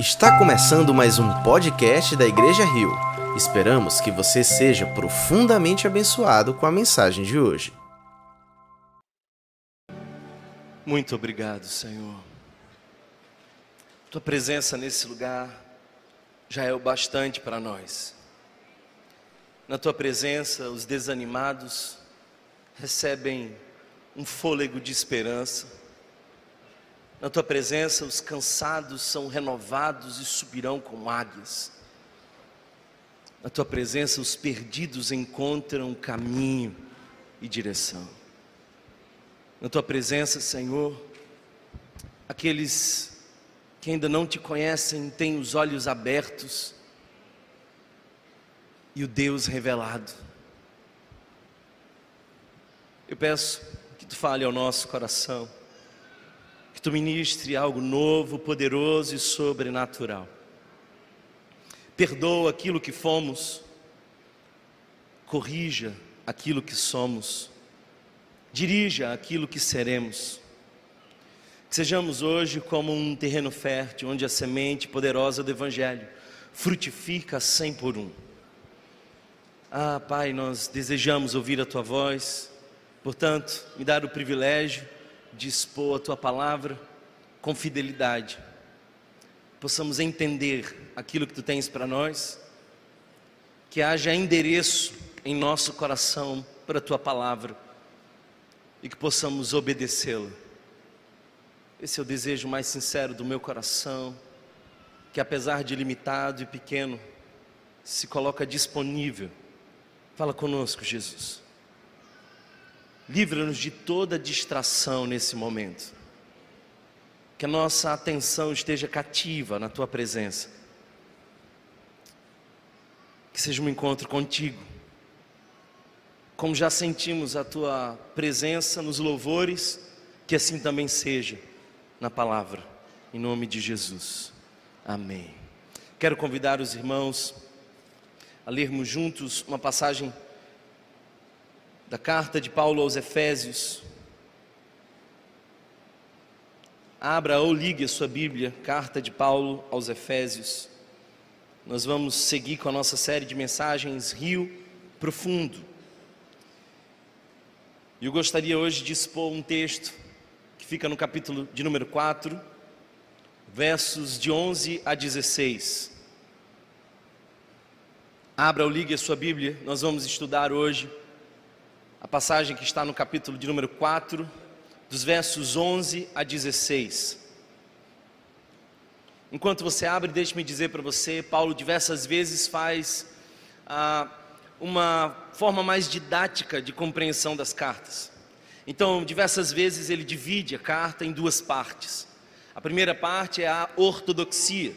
Está começando mais um podcast da Igreja Rio. Esperamos que você seja profundamente abençoado com a mensagem de hoje. Muito obrigado, Senhor. Tua presença nesse lugar já é o bastante para nós. Na tua presença, os desanimados recebem um fôlego de esperança na tua presença, os cansados são renovados e subirão como águias. Na tua presença, os perdidos encontram caminho e direção. Na tua presença, Senhor, aqueles que ainda não te conhecem têm os olhos abertos e o Deus revelado. Eu peço que tu fale ao nosso coração que tu ministre algo novo, poderoso e sobrenatural. Perdoa aquilo que fomos, corrija aquilo que somos, dirija aquilo que seremos. Que sejamos hoje como um terreno fértil, onde a semente poderosa do Evangelho frutifica cem por um. Ah, Pai, nós desejamos ouvir a Tua voz, portanto, me dar o privilégio de expor a tua palavra com fidelidade, possamos entender aquilo que tu tens para nós, que haja endereço em nosso coração para a tua palavra e que possamos obedecê-la. Esse é o desejo mais sincero do meu coração, que apesar de limitado e pequeno, se coloca disponível. Fala conosco, Jesus. Livra-nos de toda distração nesse momento. Que a nossa atenção esteja cativa na tua presença. Que seja um encontro contigo. Como já sentimos a tua presença nos louvores, que assim também seja na palavra. Em nome de Jesus. Amém. Quero convidar os irmãos a lermos juntos uma passagem da carta de Paulo aos Efésios. Abra ou ligue a sua Bíblia, carta de Paulo aos Efésios. Nós vamos seguir com a nossa série de mensagens Rio Profundo. E eu gostaria hoje de expor um texto que fica no capítulo de número 4, versos de 11 a 16. Abra ou ligue a sua Bíblia, nós vamos estudar hoje a passagem que está no capítulo de número 4, dos versos 11 a 16. Enquanto você abre, deixe-me dizer para você, Paulo diversas vezes faz ah, uma forma mais didática de compreensão das cartas. Então, diversas vezes ele divide a carta em duas partes. A primeira parte é a ortodoxia,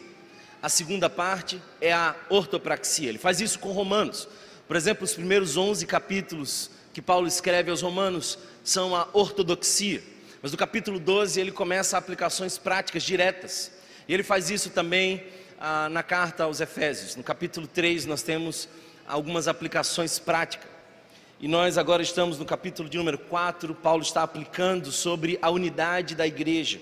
a segunda parte é a ortopraxia. Ele faz isso com Romanos. Por exemplo, os primeiros 11 capítulos que Paulo escreve aos Romanos são a ortodoxia. Mas no capítulo 12 ele começa aplicações práticas diretas. E ele faz isso também ah, na carta aos Efésios. No capítulo 3 nós temos algumas aplicações práticas. E nós agora estamos no capítulo de número 4, Paulo está aplicando sobre a unidade da igreja.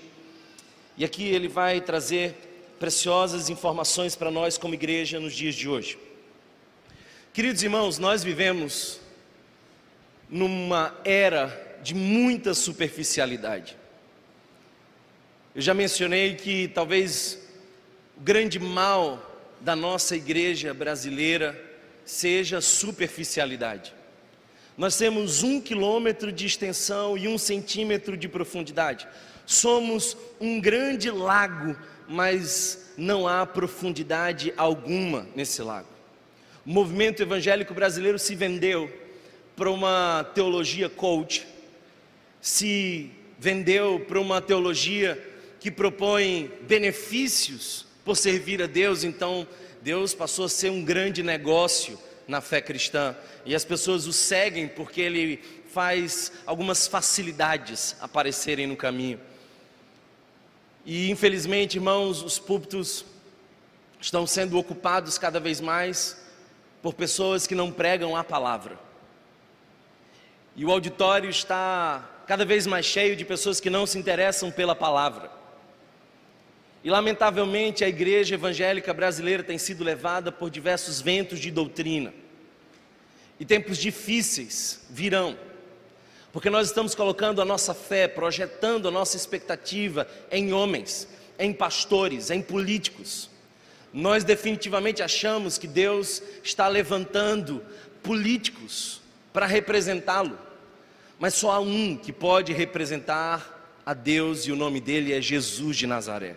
E aqui ele vai trazer preciosas informações para nós como igreja nos dias de hoje. Queridos irmãos, nós vivemos numa era de muita superficialidade. Eu já mencionei que talvez o grande mal da nossa igreja brasileira seja superficialidade. Nós temos um quilômetro de extensão e um centímetro de profundidade. Somos um grande lago, mas não há profundidade alguma nesse lago. O movimento evangélico brasileiro se vendeu para uma teologia coach, se vendeu para uma teologia que propõe benefícios por servir a Deus, então Deus passou a ser um grande negócio na fé cristã e as pessoas o seguem porque ele faz algumas facilidades aparecerem no caminho. E infelizmente, irmãos, os púlpitos estão sendo ocupados cada vez mais por pessoas que não pregam a palavra. E o auditório está cada vez mais cheio de pessoas que não se interessam pela palavra. E lamentavelmente a igreja evangélica brasileira tem sido levada por diversos ventos de doutrina. E tempos difíceis virão, porque nós estamos colocando a nossa fé, projetando a nossa expectativa em homens, em pastores, em políticos. Nós definitivamente achamos que Deus está levantando políticos para representá-lo, mas só há um que pode representar a Deus e o nome dele é Jesus de Nazaré.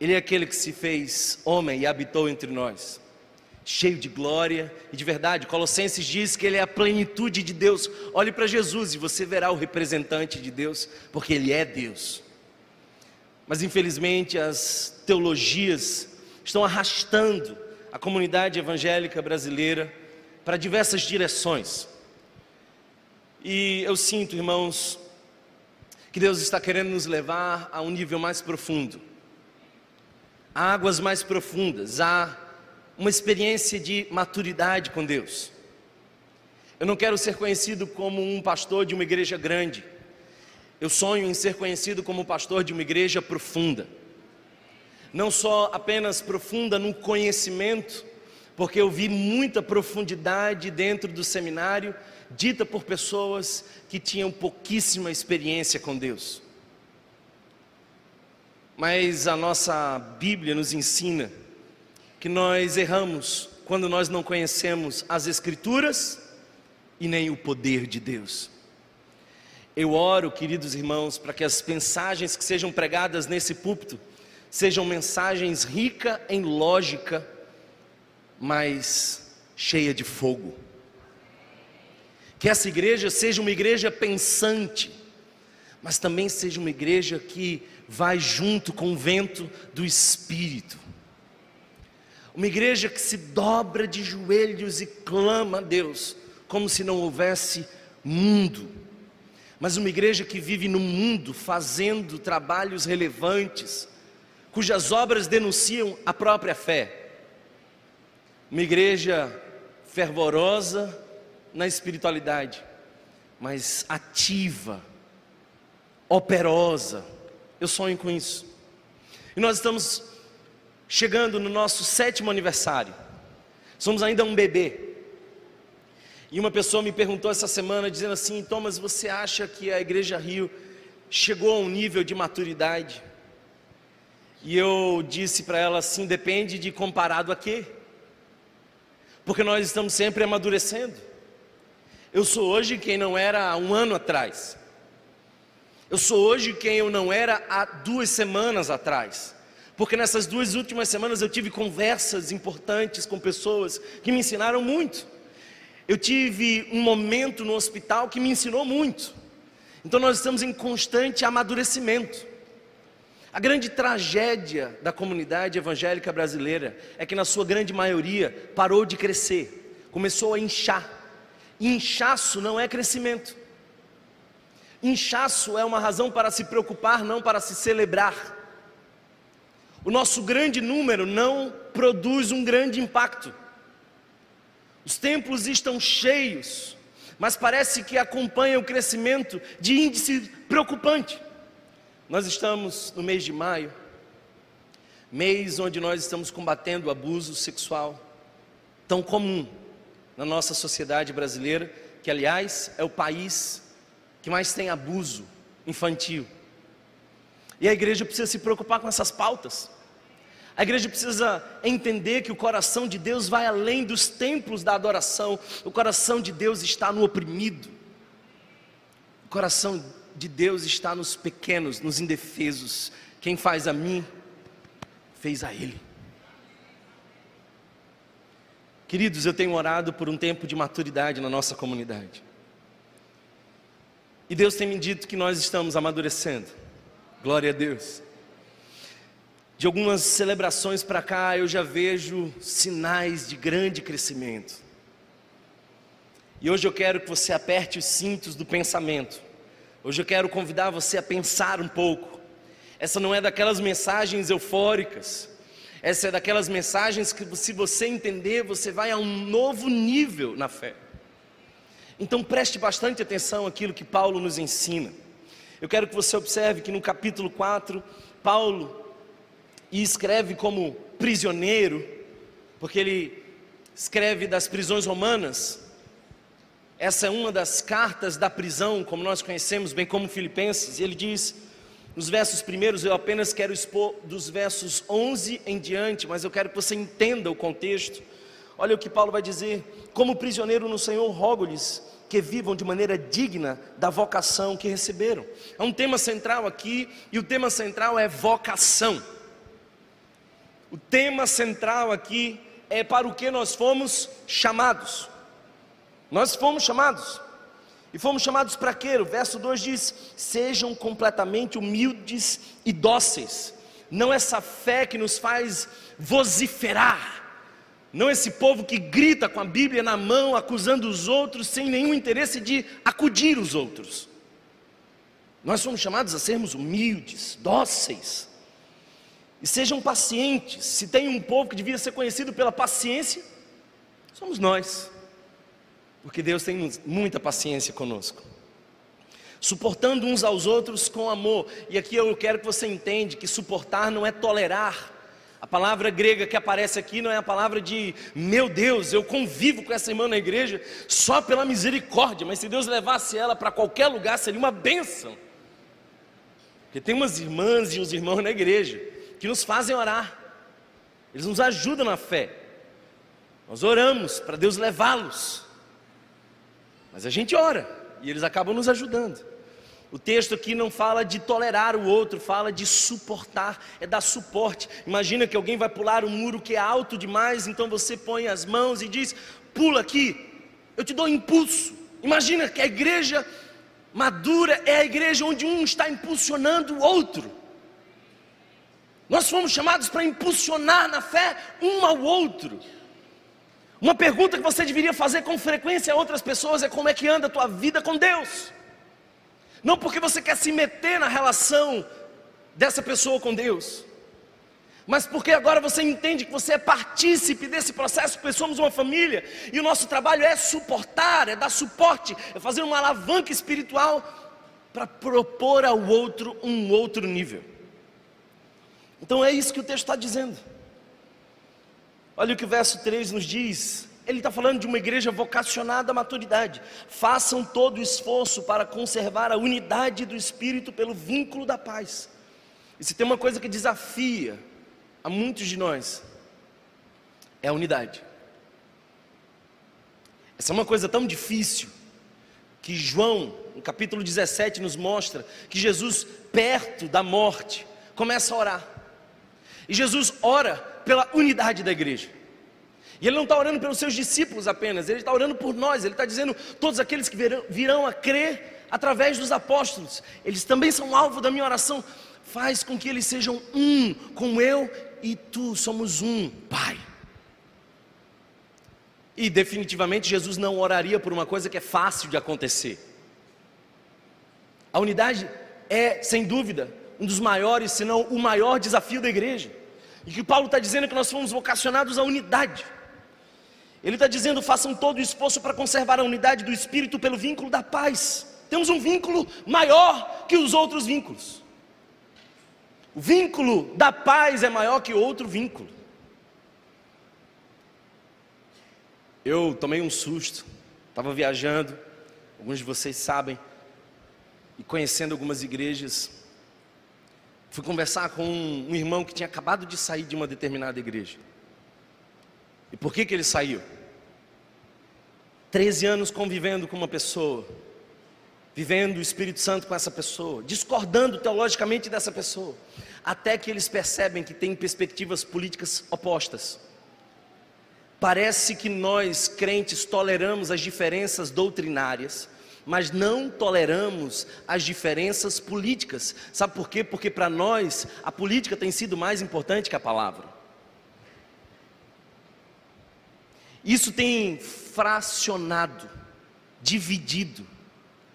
Ele é aquele que se fez homem e habitou entre nós, cheio de glória e de verdade. Colossenses diz que ele é a plenitude de Deus. Olhe para Jesus e você verá o representante de Deus, porque ele é Deus. Mas infelizmente as teologias estão arrastando a comunidade evangélica brasileira para diversas direções. E eu sinto, irmãos, que Deus está querendo nos levar a um nível mais profundo a águas mais profundas, a uma experiência de maturidade com Deus. Eu não quero ser conhecido como um pastor de uma igreja grande. Eu sonho em ser conhecido como pastor de uma igreja profunda. Não só apenas profunda no conhecimento, porque eu vi muita profundidade dentro do seminário, dita por pessoas que tinham pouquíssima experiência com Deus. Mas a nossa Bíblia nos ensina que nós erramos quando nós não conhecemos as Escrituras e nem o poder de Deus. Eu oro, queridos irmãos, para que as mensagens que sejam pregadas nesse púlpito sejam mensagens ricas em lógica, mas cheia de fogo. Que essa igreja seja uma igreja pensante, mas também seja uma igreja que vai junto com o vento do Espírito. Uma igreja que se dobra de joelhos e clama a Deus, como se não houvesse mundo, mas uma igreja que vive no mundo fazendo trabalhos relevantes, cujas obras denunciam a própria fé. Uma igreja fervorosa na espiritualidade, mas ativa, operosa, eu sonho com isso. E nós estamos chegando no nosso sétimo aniversário. Somos ainda um bebê. E uma pessoa me perguntou essa semana, dizendo assim: Thomas, você acha que a Igreja Rio chegou a um nível de maturidade? E eu disse para ela assim: depende de comparado a quê? Porque nós estamos sempre amadurecendo. Eu sou hoje quem não era há um ano atrás. Eu sou hoje quem eu não era há duas semanas atrás. Porque nessas duas últimas semanas eu tive conversas importantes com pessoas que me ensinaram muito. Eu tive um momento no hospital que me ensinou muito. Então nós estamos em constante amadurecimento. A grande tragédia da comunidade evangélica brasileira é que, na sua grande maioria, parou de crescer, começou a inchar. Inchaço não é crescimento. Inchaço é uma razão para se preocupar, não para se celebrar. O nosso grande número não produz um grande impacto. Os templos estão cheios, mas parece que acompanha o crescimento de índice preocupante. Nós estamos no mês de maio, mês onde nós estamos combatendo o abuso sexual, tão comum na nossa sociedade brasileira, que aliás é o país que mais tem abuso infantil. E a igreja precisa se preocupar com essas pautas. A igreja precisa entender que o coração de Deus vai além dos templos da adoração. O coração de Deus está no oprimido. O coração de Deus está nos pequenos, nos indefesos. Quem faz a mim, fez a Ele. Queridos, eu tenho orado por um tempo de maturidade na nossa comunidade. E Deus tem me dito que nós estamos amadurecendo. Glória a Deus. De algumas celebrações para cá, eu já vejo sinais de grande crescimento. E hoje eu quero que você aperte os cintos do pensamento. Hoje eu quero convidar você a pensar um pouco. Essa não é daquelas mensagens eufóricas. Essa é daquelas mensagens que, se você entender, você vai a um novo nível na fé. Então preste bastante atenção àquilo que Paulo nos ensina. Eu quero que você observe que no capítulo 4, Paulo escreve como prisioneiro, porque ele escreve das prisões romanas. Essa é uma das cartas da prisão, como nós conhecemos, bem como Filipenses. E ele diz, nos versos primeiros, eu apenas quero expor dos versos 11 em diante, mas eu quero que você entenda o contexto. Olha o que Paulo vai dizer: Como prisioneiro no Senhor, rogo-lhes que vivam de maneira digna da vocação que receberam. Há um tema central aqui, e o tema central é vocação. O tema central aqui é para o que nós fomos chamados. Nós fomos chamados. E fomos chamados para quê? O verso 2 diz: Sejam completamente humildes e dóceis. Não essa fé que nos faz vociferar, não esse povo que grita com a Bíblia na mão, acusando os outros, sem nenhum interesse de acudir os outros. Nós somos chamados a sermos humildes, dóceis, e sejam pacientes. Se tem um povo que devia ser conhecido pela paciência, somos nós. Porque Deus tem muita paciência conosco. Suportando uns aos outros com amor. E aqui eu quero que você entenda que suportar não é tolerar. A palavra grega que aparece aqui não é a palavra de meu Deus, eu convivo com essa irmã na igreja só pela misericórdia, mas se Deus levasse ela para qualquer lugar seria uma bênção. Porque tem umas irmãs e uns irmãos na igreja que nos fazem orar, eles nos ajudam na fé. Nós oramos para Deus levá-los, mas a gente ora e eles acabam nos ajudando. O texto aqui não fala de tolerar o outro, fala de suportar, é dar suporte. Imagina que alguém vai pular um muro que é alto demais, então você põe as mãos e diz: pula aqui, eu te dou impulso. Imagina que a igreja madura é a igreja onde um está impulsionando o outro. Nós fomos chamados para impulsionar na fé um ao outro. Uma pergunta que você deveria fazer com frequência a outras pessoas é como é que anda a tua vida com Deus. Não porque você quer se meter na relação dessa pessoa com Deus, mas porque agora você entende que você é partícipe desse processo, porque somos uma família e o nosso trabalho é suportar, é dar suporte, é fazer uma alavanca espiritual para propor ao outro um outro nível. Então é isso que o texto está dizendo. Olha o que o verso 3 nos diz. Ele está falando de uma igreja vocacionada à maturidade. Façam todo o esforço para conservar a unidade do Espírito pelo vínculo da paz. E se tem uma coisa que desafia a muitos de nós, é a unidade. Essa é uma coisa tão difícil que João, no capítulo 17, nos mostra que Jesus, perto da morte, começa a orar. E Jesus ora pela unidade da igreja. E ele não está orando pelos seus discípulos apenas, ele está orando por nós, ele está dizendo: todos aqueles que virão, virão a crer através dos apóstolos, eles também são alvo da minha oração. Faz com que eles sejam um, como eu e tu somos um, Pai. E definitivamente Jesus não oraria por uma coisa que é fácil de acontecer. A unidade é, sem dúvida, um dos maiores, se não o maior desafio da igreja. E que Paulo está dizendo é que nós fomos vocacionados à unidade. Ele está dizendo: façam todo o esforço para conservar a unidade do espírito pelo vínculo da paz. Temos um vínculo maior que os outros vínculos. O vínculo da paz é maior que outro vínculo. Eu tomei um susto, estava viajando, alguns de vocês sabem, e conhecendo algumas igrejas, Fui conversar com um, irmão que tinha acabado de sair de uma determinada igreja. E por que, que ele saiu? 13 anos convivendo com uma pessoa, vivendo o Espírito Santo com essa pessoa, discordando teologicamente dessa pessoa, até que eles percebem que tem perspectivas políticas opostas. Parece que nós, crentes, toleramos as diferenças doutrinárias, mas não toleramos as diferenças políticas. Sabe por quê? Porque para nós a política tem sido mais importante que a palavra. Isso tem fracionado, dividido,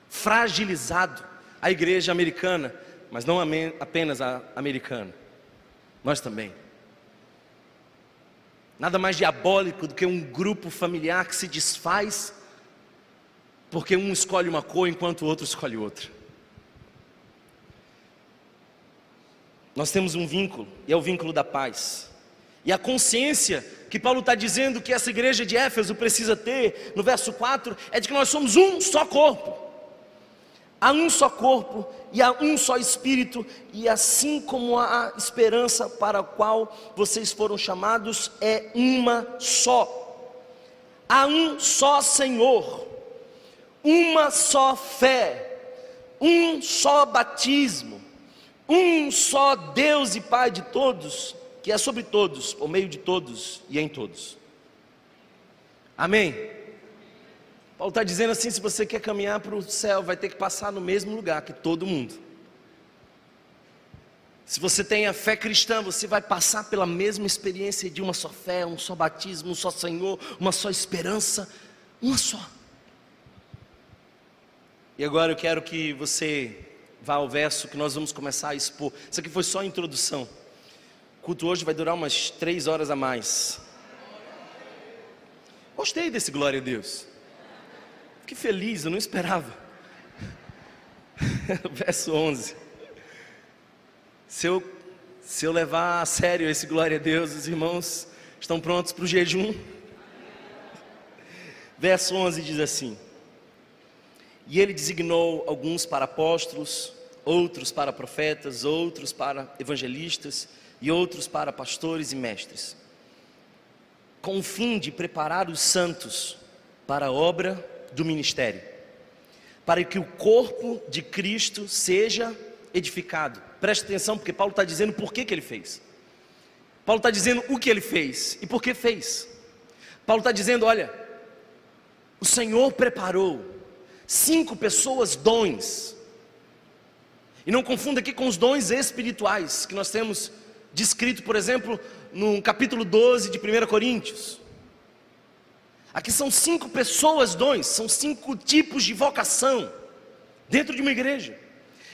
fragilizado a igreja americana, mas não apenas a americana, nós também. Nada mais diabólico do que um grupo familiar que se desfaz porque um escolhe uma cor enquanto o outro escolhe outra. nós temos um vínculo, e é o vínculo da paz. E a consciência que Paulo está dizendo que essa igreja de Éfeso precisa ter, no verso 4, é de que nós somos um só corpo. Há um só corpo e há um só espírito, e assim como a esperança para a qual vocês foram chamados é uma só. Há um só Senhor, uma só fé, um só batismo, um só Deus e Pai de todos, que é sobre todos, por meio de todos e em todos. Amém? Paulo está dizendo assim: se você quer caminhar para o céu, vai ter que passar no mesmo lugar que todo mundo. Se você tem a fé cristã, você vai passar pela mesma experiência de uma só fé, um só batismo, um só Senhor, uma só esperança, uma só. E agora eu quero que você vá ao verso que nós vamos começar a expor. Isso aqui foi só a introdução. O culto hoje vai durar umas três horas a mais. Gostei desse glória a Deus. Fiquei feliz, eu não esperava. verso 11. Se eu, se eu levar a sério esse glória a Deus, os irmãos estão prontos para o jejum? Verso 11 diz assim: E ele designou alguns para apóstolos, outros para profetas, outros para evangelistas e outros para pastores e mestres, com o fim de preparar os santos para a obra do ministério, para que o corpo de Cristo seja edificado. Preste atenção, porque Paulo está dizendo por que, que ele fez. Paulo está dizendo o que ele fez e por que fez. Paulo está dizendo: olha, o Senhor preparou cinco pessoas dons. E não confunda aqui com os dons espirituais que nós temos descrito, por exemplo, no capítulo 12 de 1 Coríntios. Aqui são cinco pessoas dons, são cinco tipos de vocação dentro de uma igreja.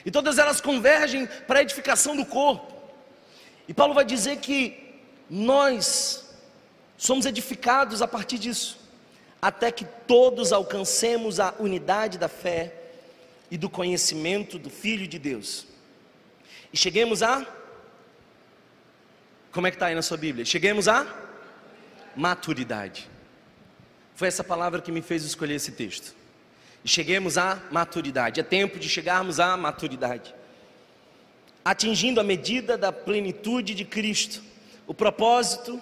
E todas elas convergem para a edificação do corpo. E Paulo vai dizer que nós somos edificados a partir disso, até que todos alcancemos a unidade da fé e do conhecimento do Filho de Deus. E cheguemos a. Como é que está aí na sua Bíblia? Cheguemos a maturidade. Foi essa palavra que me fez escolher esse texto e cheguemos à maturidade. É tempo de chegarmos à maturidade, atingindo a medida da plenitude de Cristo. O propósito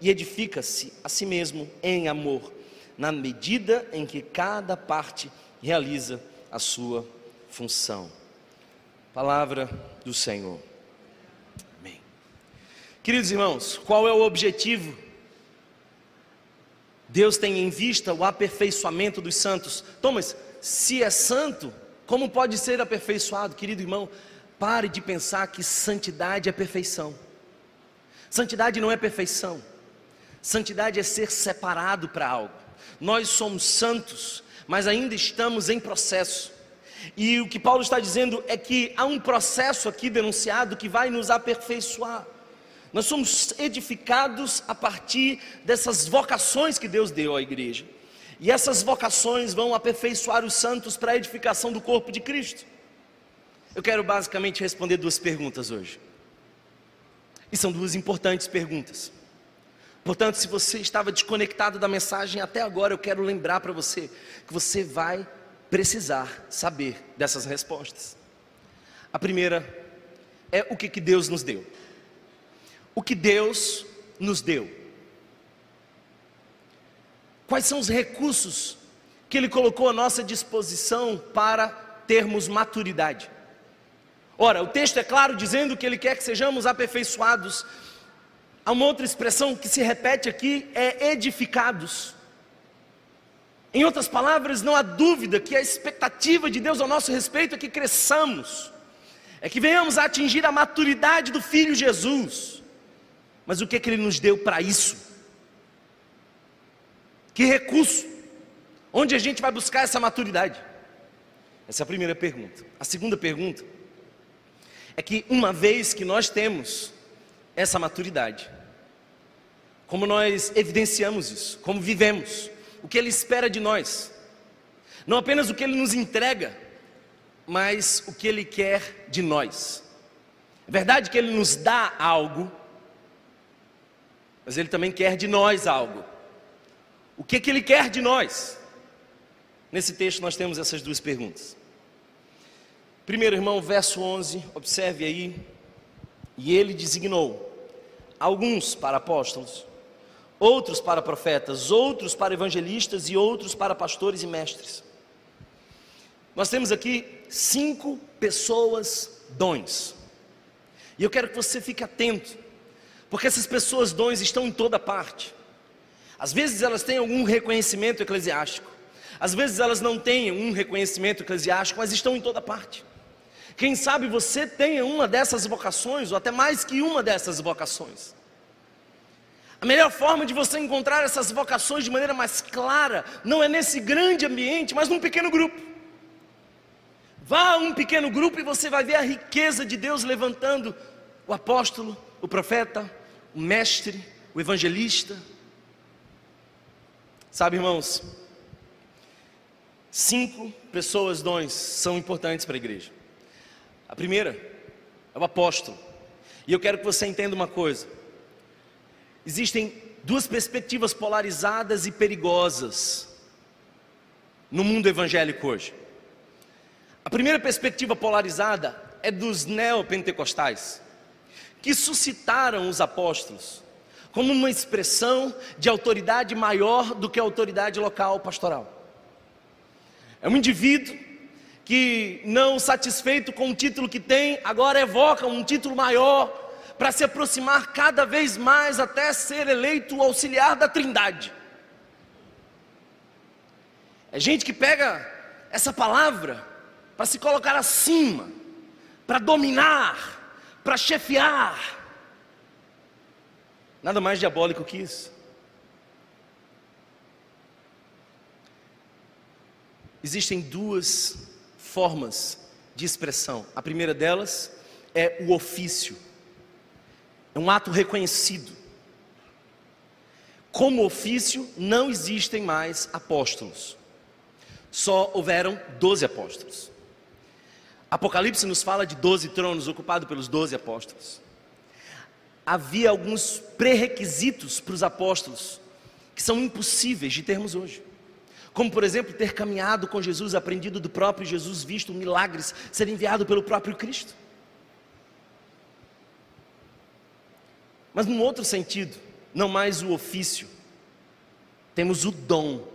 e edifica-se a si mesmo em amor, na medida em que cada parte realiza a sua função. Palavra do Senhor. Amém. Queridos irmãos, qual é o objetivo? Deus tem em vista o aperfeiçoamento dos santos. Thomas, se é santo, como pode ser aperfeiçoado, querido irmão? Pare de pensar que santidade é perfeição. Santidade não é perfeição. Santidade é ser separado para algo. Nós somos santos, mas ainda estamos em processo. E o que Paulo está dizendo é que há um processo aqui denunciado que vai nos aperfeiçoar. Nós somos edificados a partir dessas vocações que Deus deu à igreja. E essas vocações vão aperfeiçoar os santos para a edificação do corpo de Cristo. Eu quero basicamente responder duas perguntas hoje. E são duas importantes perguntas. Portanto, se você estava desconectado da mensagem até agora, eu quero lembrar para você que você vai precisar saber dessas respostas. A primeira é o que, que Deus nos deu. O que Deus nos deu. Quais são os recursos que Ele colocou à nossa disposição para termos maturidade? Ora, o texto é claro dizendo que Ele quer que sejamos aperfeiçoados. Há uma outra expressão que se repete aqui: é edificados. Em outras palavras, não há dúvida que a expectativa de Deus ao nosso respeito é que cresçamos, é que venhamos a atingir a maturidade do Filho Jesus. Mas o que é que ele nos deu para isso? Que recurso? Onde a gente vai buscar essa maturidade? Essa é a primeira pergunta. A segunda pergunta é que uma vez que nós temos essa maturidade, como nós evidenciamos isso, como vivemos, o que Ele espera de nós, não apenas o que Ele nos entrega, mas o que Ele quer de nós. É verdade que Ele nos dá algo, mas Ele também quer de nós algo. O que, que Ele quer de nós? Nesse texto nós temos essas duas perguntas. Primeiro, irmão, verso 11, observe aí. E ele designou alguns para apóstolos, outros para profetas, outros para evangelistas e outros para pastores e mestres. Nós temos aqui cinco pessoas dons. E eu quero que você fique atento, porque essas pessoas dons estão em toda parte. Às vezes elas têm algum reconhecimento eclesiástico, às vezes elas não têm um reconhecimento eclesiástico, mas estão em toda parte. Quem sabe você tenha uma dessas vocações, ou até mais que uma dessas vocações. A melhor forma de você encontrar essas vocações de maneira mais clara, não é nesse grande ambiente, mas num pequeno grupo. Vá a um pequeno grupo e você vai ver a riqueza de Deus levantando o apóstolo, o profeta, o mestre, o evangelista. Sabe, irmãos, cinco pessoas dons são importantes para a igreja. A primeira é o apóstolo. E eu quero que você entenda uma coisa: existem duas perspectivas polarizadas e perigosas no mundo evangélico hoje. A primeira perspectiva polarizada é dos neopentecostais, que suscitaram os apóstolos como uma expressão de autoridade maior do que a autoridade local pastoral. É um indivíduo que, não satisfeito com o título que tem, agora evoca um título maior para se aproximar cada vez mais até ser eleito auxiliar da Trindade. É gente que pega essa palavra para se colocar acima, para dominar, para chefiar. Nada mais diabólico que isso. Existem duas formas de expressão. A primeira delas é o ofício, é um ato reconhecido. Como ofício, não existem mais apóstolos, só houveram doze apóstolos. Apocalipse nos fala de doze tronos ocupados pelos doze apóstolos. Havia alguns pré-requisitos para os apóstolos que são impossíveis de termos hoje. Como, por exemplo, ter caminhado com Jesus, aprendido do próprio Jesus, visto milagres ser enviado pelo próprio Cristo. Mas num outro sentido, não mais o ofício, temos o dom.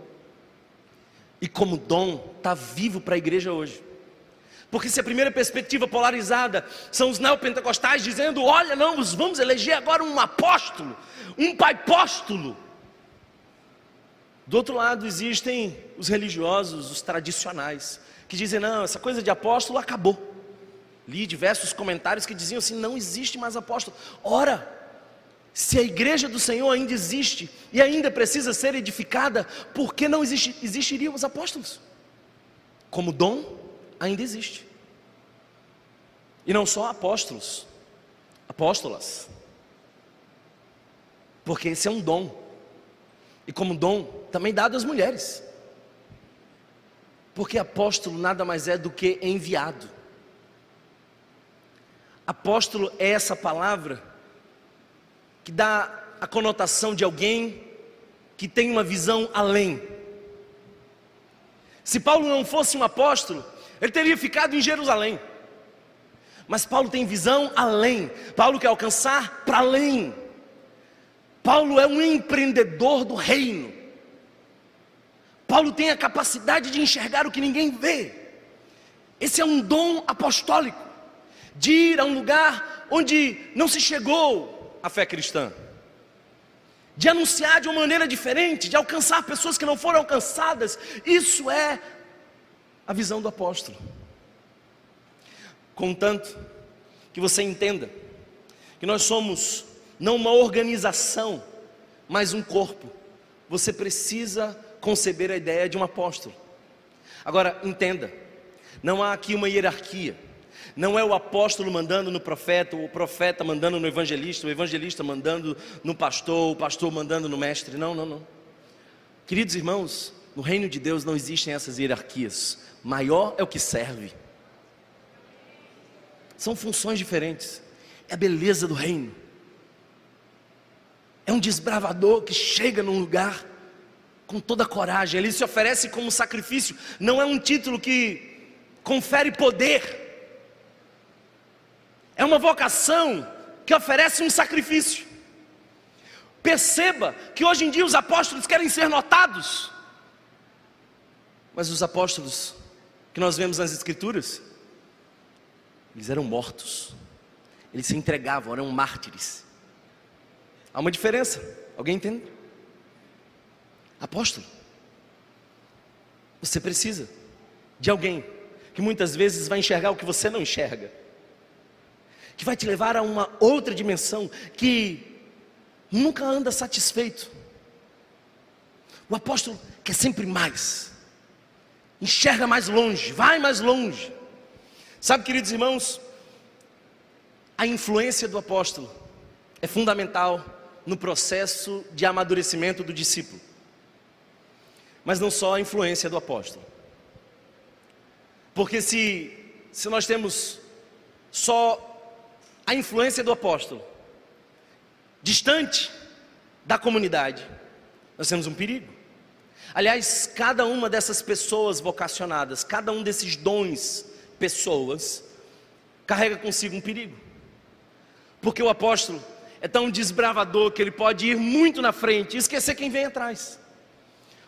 E como dom, está vivo para a igreja hoje. Porque se a primeira perspectiva polarizada são os neopentecostais dizendo: olha, não, vamos eleger agora um apóstolo, um pai apóstolo. Do outro lado existem os religiosos, os tradicionais, que dizem: não, essa coisa de apóstolo acabou. Li diversos comentários que diziam assim: não existe mais apóstolo. Ora, se a igreja do Senhor ainda existe e ainda precisa ser edificada, por que não existe, existiriam os apóstolos? Como dom, ainda existe. E não só apóstolos, apóstolas. Porque esse é um dom e como dom também dado às mulheres. Porque apóstolo nada mais é do que enviado. Apóstolo é essa palavra que dá a conotação de alguém que tem uma visão além. Se Paulo não fosse um apóstolo, ele teria ficado em Jerusalém. Mas Paulo tem visão além. Paulo quer alcançar para além. Paulo é um empreendedor do reino. Paulo tem a capacidade de enxergar o que ninguém vê. Esse é um dom apostólico de ir a um lugar onde não se chegou a fé cristã. De anunciar de uma maneira diferente, de alcançar pessoas que não foram alcançadas. Isso é a visão do apóstolo. Contanto que você entenda que nós somos não uma organização, mas um corpo. Você precisa conceber a ideia de um apóstolo. Agora, entenda, não há aqui uma hierarquia. Não é o apóstolo mandando no profeta, o profeta mandando no evangelista, o evangelista mandando no pastor, o pastor mandando no mestre. Não, não, não. Queridos irmãos, no reino de Deus não existem essas hierarquias. Maior é o que serve. São funções diferentes. É a beleza do reino. É um desbravador que chega num lugar com toda coragem, ele se oferece como sacrifício, não é um título que confere poder, é uma vocação que oferece um sacrifício. Perceba que hoje em dia os apóstolos querem ser notados, mas os apóstolos que nós vemos nas Escrituras, eles eram mortos, eles se entregavam, eram mártires. Há uma diferença, alguém entende? Apóstolo, você precisa de alguém que muitas vezes vai enxergar o que você não enxerga, que vai te levar a uma outra dimensão, que nunca anda satisfeito. O apóstolo quer sempre mais, enxerga mais longe, vai mais longe. Sabe, queridos irmãos, a influência do apóstolo é fundamental no processo de amadurecimento do discípulo. Mas não só a influência do apóstolo. Porque se, se nós temos só a influência do apóstolo distante da comunidade, nós temos um perigo. Aliás, cada uma dessas pessoas vocacionadas, cada um desses dons, pessoas, carrega consigo um perigo. Porque o apóstolo é tão desbravador que ele pode ir muito na frente e esquecer quem vem atrás.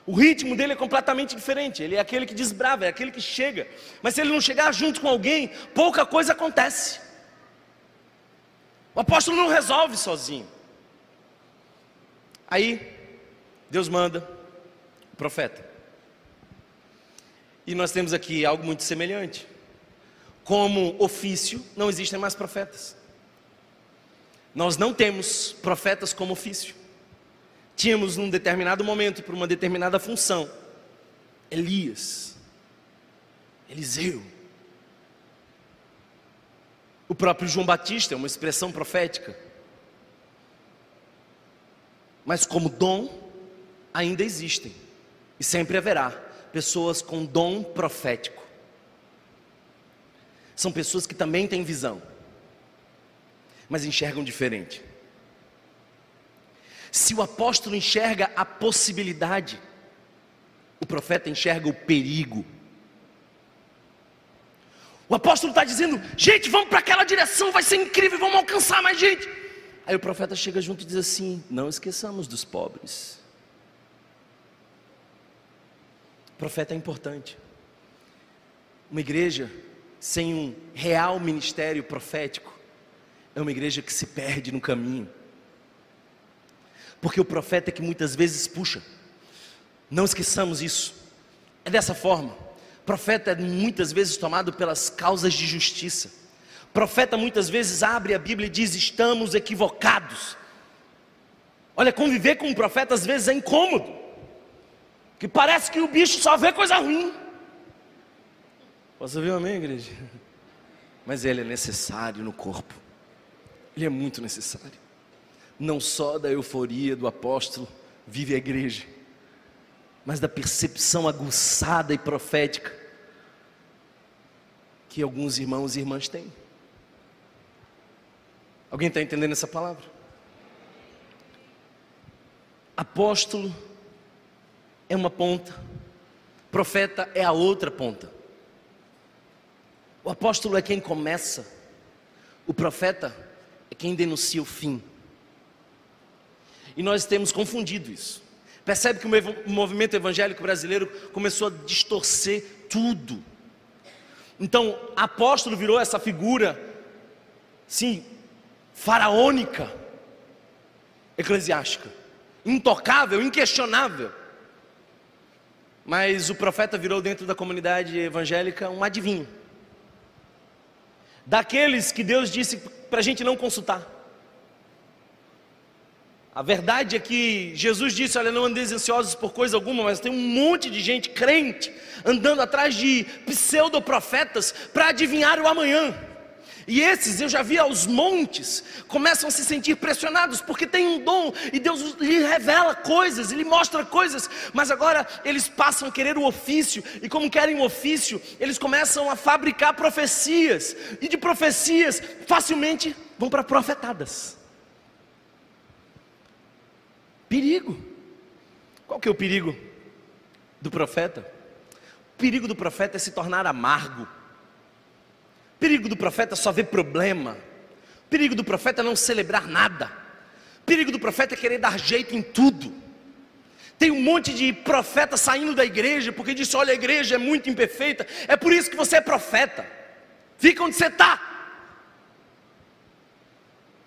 O ritmo dele é completamente diferente. Ele é aquele que desbrava, é aquele que chega. Mas se ele não chegar junto com alguém, pouca coisa acontece. O apóstolo não resolve sozinho. Aí, Deus manda o profeta. E nós temos aqui algo muito semelhante. Como ofício, não existem mais profetas. Nós não temos profetas como ofício. Tínhamos num determinado momento, para uma determinada função, Elias, Eliseu. O próprio João Batista é uma expressão profética. Mas como dom, ainda existem. E sempre haverá pessoas com dom profético. São pessoas que também têm visão mas enxergam diferente. Se o apóstolo enxerga a possibilidade, o profeta enxerga o perigo. O apóstolo está dizendo: gente, vamos para aquela direção, vai ser incrível, vamos alcançar mais gente. Aí o profeta chega junto e diz assim: não esqueçamos dos pobres. O profeta é importante. Uma igreja sem um real ministério profético é uma igreja que se perde no caminho. Porque o profeta é que muitas vezes puxa. Não esqueçamos isso. É dessa forma. O profeta é muitas vezes tomado pelas causas de justiça. O profeta muitas vezes abre a Bíblia e diz: estamos equivocados. Olha, conviver com um profeta às vezes é incômodo. Que parece que o bicho só vê coisa ruim. Posso ouvir um amém, igreja? Mas ele é necessário no corpo. Ele é muito necessário. Não só da euforia do apóstolo vive a igreja, mas da percepção aguçada e profética que alguns irmãos e irmãs têm. Alguém está entendendo essa palavra? Apóstolo é uma ponta, profeta é a outra ponta. O apóstolo é quem começa, o profeta é quem denuncia o fim. E nós temos confundido isso. Percebe que o movimento evangélico brasileiro começou a distorcer tudo. Então, apóstolo virou essa figura, sim, faraônica, eclesiástica, intocável, inquestionável. Mas o profeta virou dentro da comunidade evangélica um adivinho daqueles que Deus disse para a gente não consultar. A verdade é que Jesus disse: Olha, não andeis ansiosos por coisa alguma, mas tem um monte de gente crente andando atrás de pseudo-profetas para adivinhar o amanhã. E esses eu já vi aos montes, começam a se sentir pressionados porque tem um dom e Deus lhe revela coisas, lhe mostra coisas, mas agora eles passam a querer o ofício, e como querem o ofício, eles começam a fabricar profecias, e de profecias facilmente vão para profetadas. Perigo. Qual que é o perigo do profeta? O perigo do profeta é se tornar amargo. Perigo do profeta é só ver problema. Perigo do profeta é não celebrar nada. Perigo do profeta é querer dar jeito em tudo. Tem um monte de profeta saindo da igreja porque disse: Olha, a igreja é muito imperfeita. É por isso que você é profeta. Fica onde você está.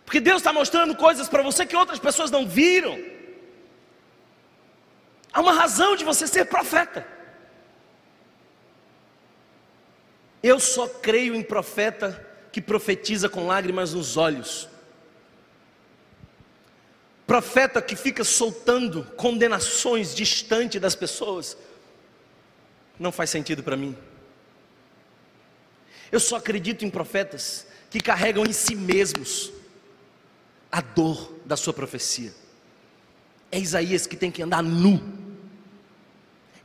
Porque Deus está mostrando coisas para você que outras pessoas não viram. Há uma razão de você ser profeta. Eu só creio em profeta que profetiza com lágrimas nos olhos. Profeta que fica soltando condenações distante das pessoas. Não faz sentido para mim. Eu só acredito em profetas que carregam em si mesmos a dor da sua profecia. É Isaías que tem que andar nu.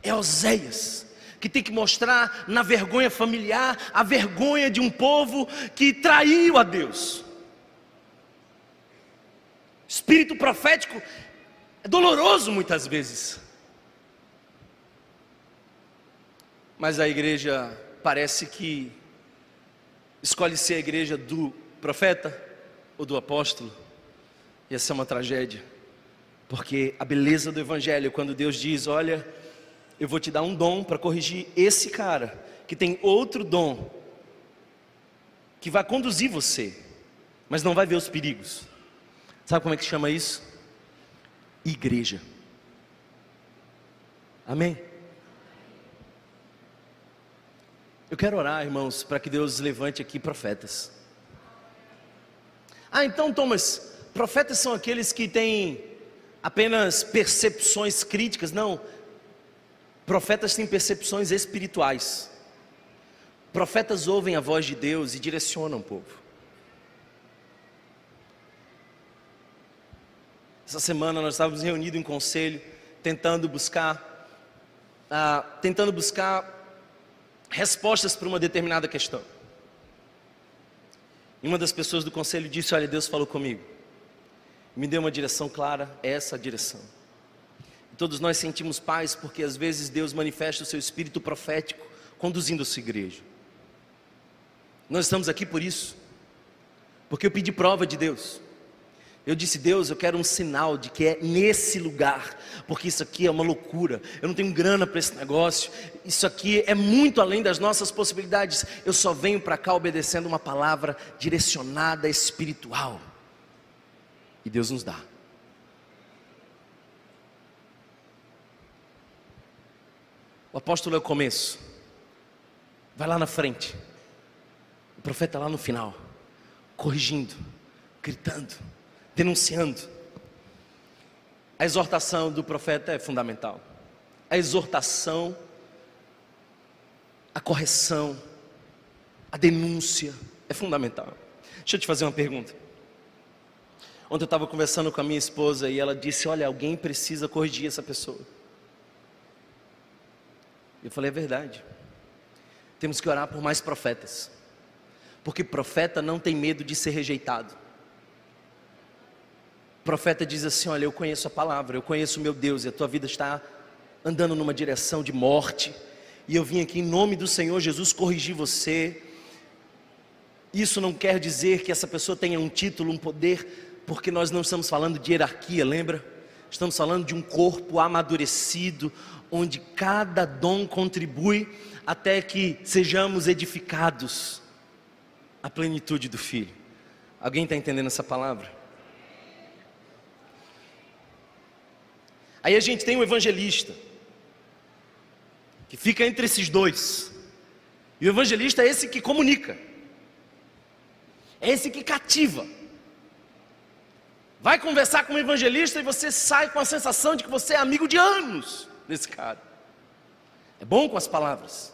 É Oséias que tem que mostrar na vergonha familiar a vergonha de um povo que traiu a Deus. Espírito profético é doloroso muitas vezes. Mas a igreja parece que escolhe ser a igreja do profeta ou do apóstolo. E essa é uma tragédia. Porque a beleza do evangelho, quando Deus diz: "Olha, eu vou te dar um dom para corrigir esse cara, que tem outro dom, que vai conduzir você, mas não vai ver os perigos. Sabe como é que chama isso? Igreja. Amém? Eu quero orar, irmãos, para que Deus levante aqui profetas. Ah, então, Thomas, profetas são aqueles que têm apenas percepções críticas? Não, Profetas têm percepções espirituais. Profetas ouvem a voz de Deus e direcionam o povo. Essa semana nós estávamos reunidos em conselho, tentando buscar, ah, tentando buscar respostas para uma determinada questão. E uma das pessoas do conselho disse: Olha, Deus falou comigo, me deu uma direção clara, é essa a direção. Todos nós sentimos paz porque às vezes Deus manifesta o seu espírito profético conduzindo sua igreja. Nós estamos aqui por isso, porque eu pedi prova de Deus. Eu disse, Deus, eu quero um sinal de que é nesse lugar, porque isso aqui é uma loucura. Eu não tenho grana para esse negócio. Isso aqui é muito além das nossas possibilidades. Eu só venho para cá obedecendo uma palavra direcionada espiritual. E Deus nos dá. O apóstolo é o começo. Vai lá na frente. O profeta lá no final, corrigindo, gritando, denunciando. A exortação do profeta é fundamental. A exortação, a correção, a denúncia é fundamental. Deixa eu te fazer uma pergunta. Ontem eu estava conversando com a minha esposa e ela disse: Olha, alguém precisa corrigir essa pessoa. Eu falei, é verdade. Temos que orar por mais profetas. Porque profeta não tem medo de ser rejeitado. profeta diz assim: Olha, eu conheço a palavra, eu conheço o meu Deus, e a tua vida está andando numa direção de morte. E eu vim aqui em nome do Senhor Jesus corrigir você. Isso não quer dizer que essa pessoa tenha um título, um poder, porque nós não estamos falando de hierarquia, lembra? Estamos falando de um corpo amadurecido, onde cada dom contribui até que sejamos edificados à plenitude do Filho. Alguém está entendendo essa palavra? Aí a gente tem um evangelista, que fica entre esses dois. E o evangelista é esse que comunica, é esse que cativa. Vai conversar com um evangelista e você sai com a sensação de que você é amigo de anos desse cara. É bom com as palavras.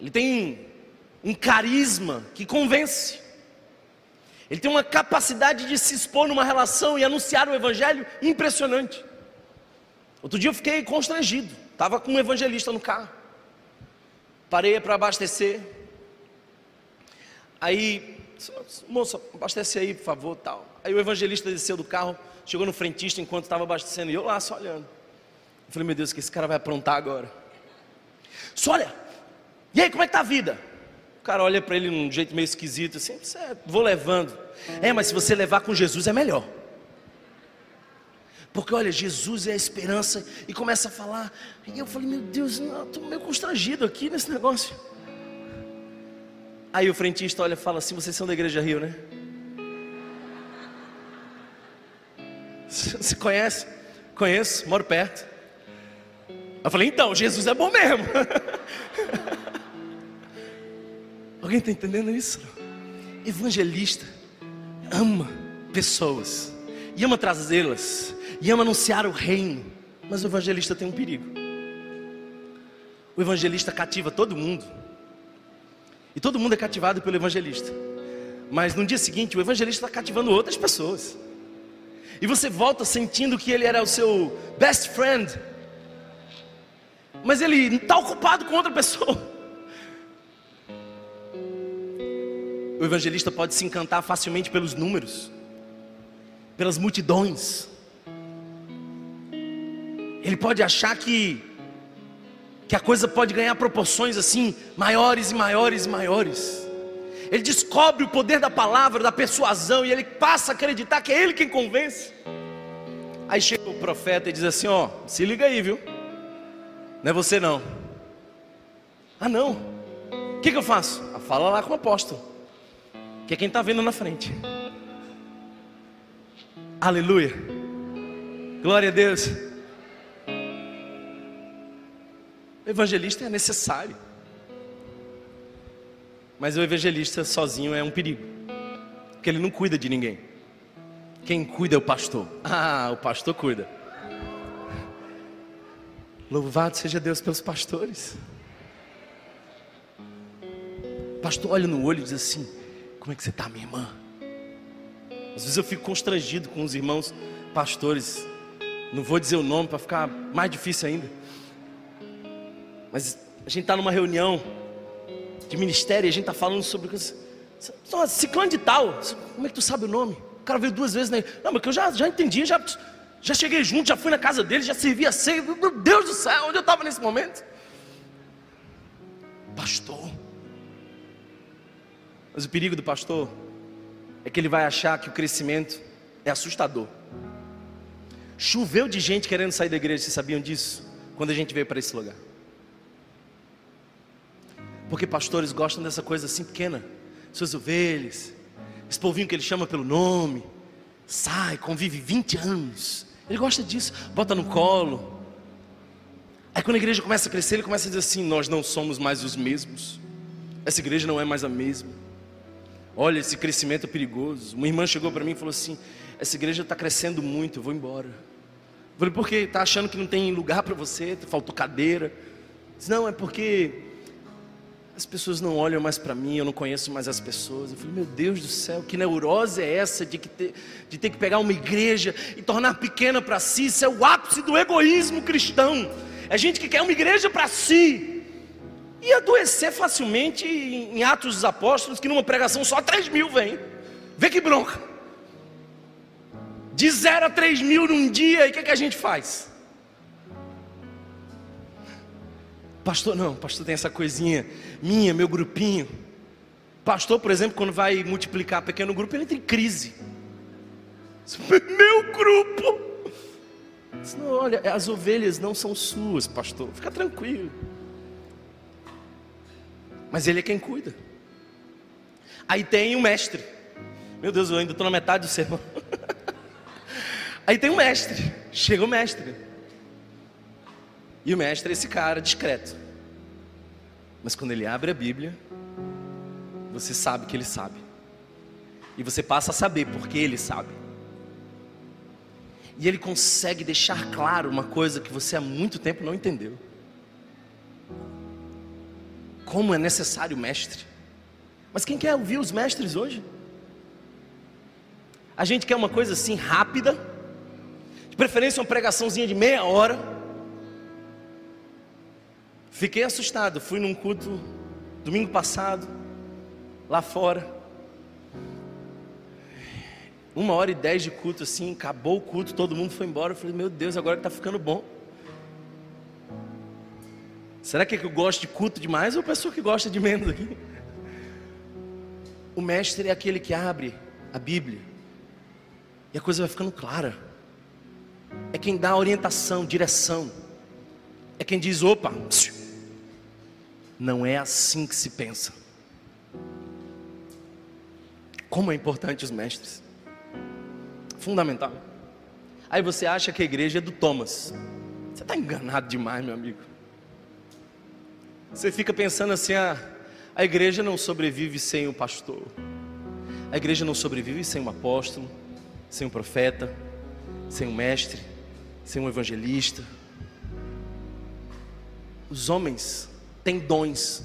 Ele tem um carisma que convence. Ele tem uma capacidade de se expor numa relação e anunciar o evangelho impressionante. Outro dia eu fiquei constrangido. Estava com um evangelista no carro. Parei para abastecer. Aí, moça, abastece aí, por favor, tal. Aí o evangelista desceu do carro, chegou no frentista enquanto estava abastecendo, e eu lá só olhando. Eu falei, meu Deus, o que esse cara vai aprontar agora? Só olha, e aí, como é que tá a vida? O cara olha para ele num jeito meio esquisito, assim, é, vou levando. É, mas se você levar com Jesus é melhor. Porque olha, Jesus é a esperança, e começa a falar. E eu falei, meu Deus, estou meio constrangido aqui nesse negócio. Aí o frentista olha e fala assim: vocês são da igreja Rio, né? Você conhece? Conheço, moro perto. Eu falei, então, Jesus é bom mesmo. Alguém está entendendo isso? Evangelista ama pessoas, e ama trazê-las, e ama anunciar o reino. Mas o evangelista tem um perigo. O evangelista cativa todo mundo. E todo mundo é cativado pelo evangelista. Mas no dia seguinte, o evangelista está cativando outras pessoas. E você volta sentindo que ele era o seu best friend. Mas ele está ocupado com outra pessoa. O evangelista pode se encantar facilmente pelos números, pelas multidões. Ele pode achar que que a coisa pode ganhar proporções assim maiores e maiores e maiores. Ele descobre o poder da palavra, da persuasão, e ele passa a acreditar que é ele quem convence. Aí chega o profeta e diz assim: Ó, se liga aí, viu? Não é você não. Ah, não. O que, que eu faço? Ah, fala lá com o apóstolo, que é quem está vendo na frente. Aleluia. Glória a Deus. Evangelista é necessário. Mas o evangelista sozinho é um perigo. Porque ele não cuida de ninguém. Quem cuida é o pastor. Ah, o pastor cuida. Louvado seja Deus pelos pastores. O pastor olha no olho e diz assim: Como é que você está, minha irmã? Às vezes eu fico constrangido com os irmãos pastores. Não vou dizer o nome para ficar mais difícil ainda. Mas a gente está numa reunião de ministério e a gente está falando sobre coisas. Ciclone de tal, como é que tu sabe o nome? O cara veio duas vezes, né? Não, mas que eu já, já entendi, já, já cheguei junto, já fui na casa dele, já servi a ceia. Meu Deus do céu, onde eu estava nesse momento? Pastor. Mas o perigo do pastor é que ele vai achar que o crescimento é assustador. Choveu de gente querendo sair da igreja, vocês sabiam disso? Quando a gente veio para esse lugar. Porque pastores gostam dessa coisa assim pequena. Suas ovelhas, esse povinho que ele chama pelo nome, sai, convive 20 anos. Ele gosta disso, bota no colo. Aí quando a igreja começa a crescer, ele começa a dizer assim: Nós não somos mais os mesmos. Essa igreja não é mais a mesma. Olha, esse crescimento é perigoso. Uma irmã chegou para mim e falou assim: Essa igreja está crescendo muito, eu vou embora. Eu falei, por quê? Está achando que não tem lugar para você? Faltou cadeira? Disse, não, é porque as pessoas não olham mais para mim, eu não conheço mais as pessoas. Eu falei, meu Deus do céu, que neurose é essa de, que ter, de ter que pegar uma igreja e tornar pequena para si? Isso é o ápice do egoísmo cristão. É gente que quer uma igreja para si. E adoecer facilmente em Atos dos Apóstolos, que numa pregação só 3 mil vem. Vê que bronca. De 0 a 3 mil num dia, e o que, que a gente faz? Pastor, não, pastor tem essa coisinha minha, meu grupinho. Pastor, por exemplo, quando vai multiplicar pequeno grupo, ele tem crise. Meu grupo. Não, olha, as ovelhas não são suas, pastor. Fica tranquilo. Mas ele é quem cuida. Aí tem o mestre. Meu Deus, eu ainda estou na metade do sermão. Aí tem o mestre. Chega o mestre. E o mestre é esse cara discreto. Mas quando ele abre a Bíblia, você sabe que ele sabe. E você passa a saber porque ele sabe. E ele consegue deixar claro uma coisa que você há muito tempo não entendeu. Como é necessário mestre. Mas quem quer ouvir os mestres hoje? A gente quer uma coisa assim rápida, de preferência uma pregaçãozinha de meia hora. Fiquei assustado, fui num culto domingo passado, lá fora. Uma hora e dez de culto assim, acabou o culto, todo mundo foi embora. Eu falei, meu Deus, agora que está ficando bom. Será que, é que eu gosto de culto demais ou pessoa que gosta de menos aqui? O mestre é aquele que abre a Bíblia e a coisa vai ficando clara. É quem dá orientação, direção. É quem diz: opa, não é assim que se pensa. Como é importante os mestres. Fundamental. Aí você acha que a igreja é do Thomas. Você está enganado demais, meu amigo. Você fica pensando assim: ah, a igreja não sobrevive sem o pastor. A igreja não sobrevive sem um apóstolo, sem um profeta, sem um mestre, sem um evangelista. Os homens têm dons,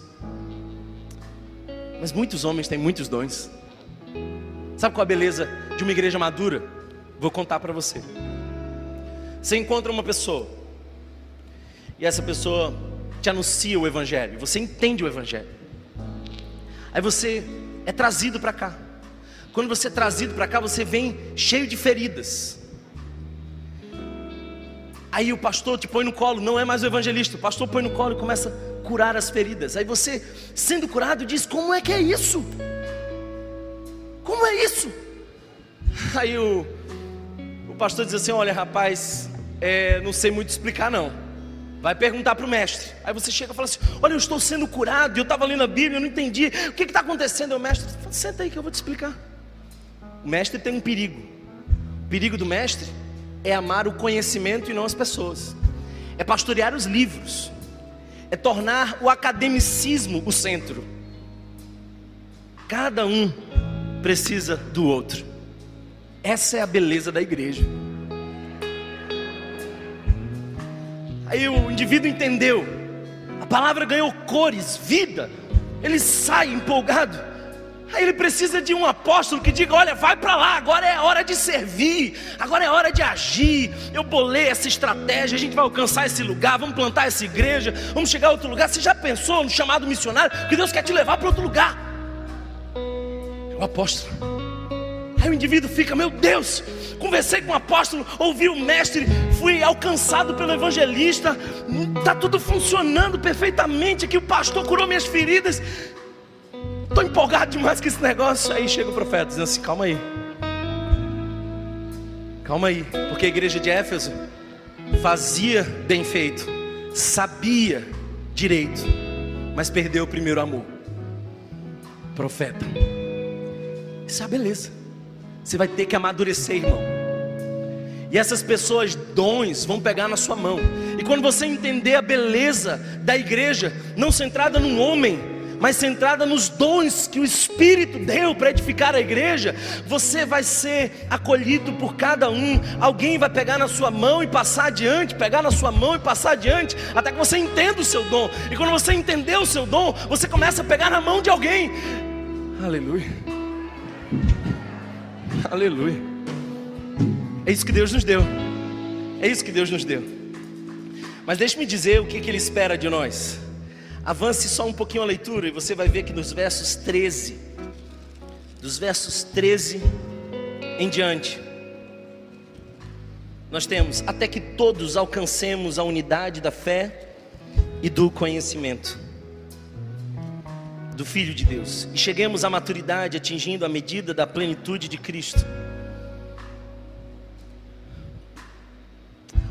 mas muitos homens têm muitos dons. Sabe qual a beleza de uma igreja madura? Vou contar para você. Você encontra uma pessoa, e essa pessoa te anuncia o Evangelho, você entende o Evangelho. Aí você é trazido para cá. Quando você é trazido para cá, você vem cheio de feridas. Aí o pastor te põe no colo, não é mais o evangelista, o pastor põe no colo e começa curar as feridas. Aí você, sendo curado, diz: Como é que é isso? Como é isso? Aí o, o pastor diz assim: Olha, rapaz, é, não sei muito explicar, não. Vai perguntar para o mestre. Aí você chega e fala assim: Olha, eu estou sendo curado. Eu estava lendo a Bíblia, eu não entendi. O que está acontecendo? O mestre fala: Senta aí que eu vou te explicar. O mestre tem um perigo. O perigo do mestre é amar o conhecimento e não as pessoas. É pastorear os livros. É tornar o academicismo o centro. Cada um precisa do outro. Essa é a beleza da igreja. Aí o indivíduo entendeu, a palavra ganhou cores, vida, ele sai empolgado. Aí ele precisa de um apóstolo que diga: Olha, vai para lá, agora é hora de servir, agora é hora de agir. Eu bolei essa estratégia, a gente vai alcançar esse lugar, vamos plantar essa igreja, vamos chegar a outro lugar. Você já pensou no chamado missionário que Deus quer te levar para outro lugar? O apóstolo Aí o indivíduo fica, meu Deus, conversei com o apóstolo, ouvi o mestre, fui alcançado pelo evangelista, está tudo funcionando perfeitamente aqui, o pastor curou minhas feridas. Estou empolgado demais com esse negócio. Aí chega o profeta dizendo assim: calma aí. Calma aí, porque a igreja de Éfeso fazia bem feito, sabia direito, mas perdeu o primeiro amor. Profeta. Isso é a beleza. Você vai ter que amadurecer, irmão. E essas pessoas, dons, vão pegar na sua mão. E quando você entender a beleza da igreja, não centrada num homem, mas centrada nos dons que o Espírito deu para edificar a igreja, você vai ser acolhido por cada um. Alguém vai pegar na sua mão e passar adiante, pegar na sua mão e passar adiante, até que você entenda o seu dom. E quando você entender o seu dom, você começa a pegar na mão de alguém. Aleluia. Aleluia. É isso que Deus nos deu. É isso que Deus nos deu. Mas deixe-me dizer o que, que Ele espera de nós. Avance só um pouquinho a leitura e você vai ver que nos versos 13, dos versos 13 em diante, nós temos até que todos alcancemos a unidade da fé e do conhecimento do Filho de Deus e cheguemos à maturidade atingindo a medida da plenitude de Cristo.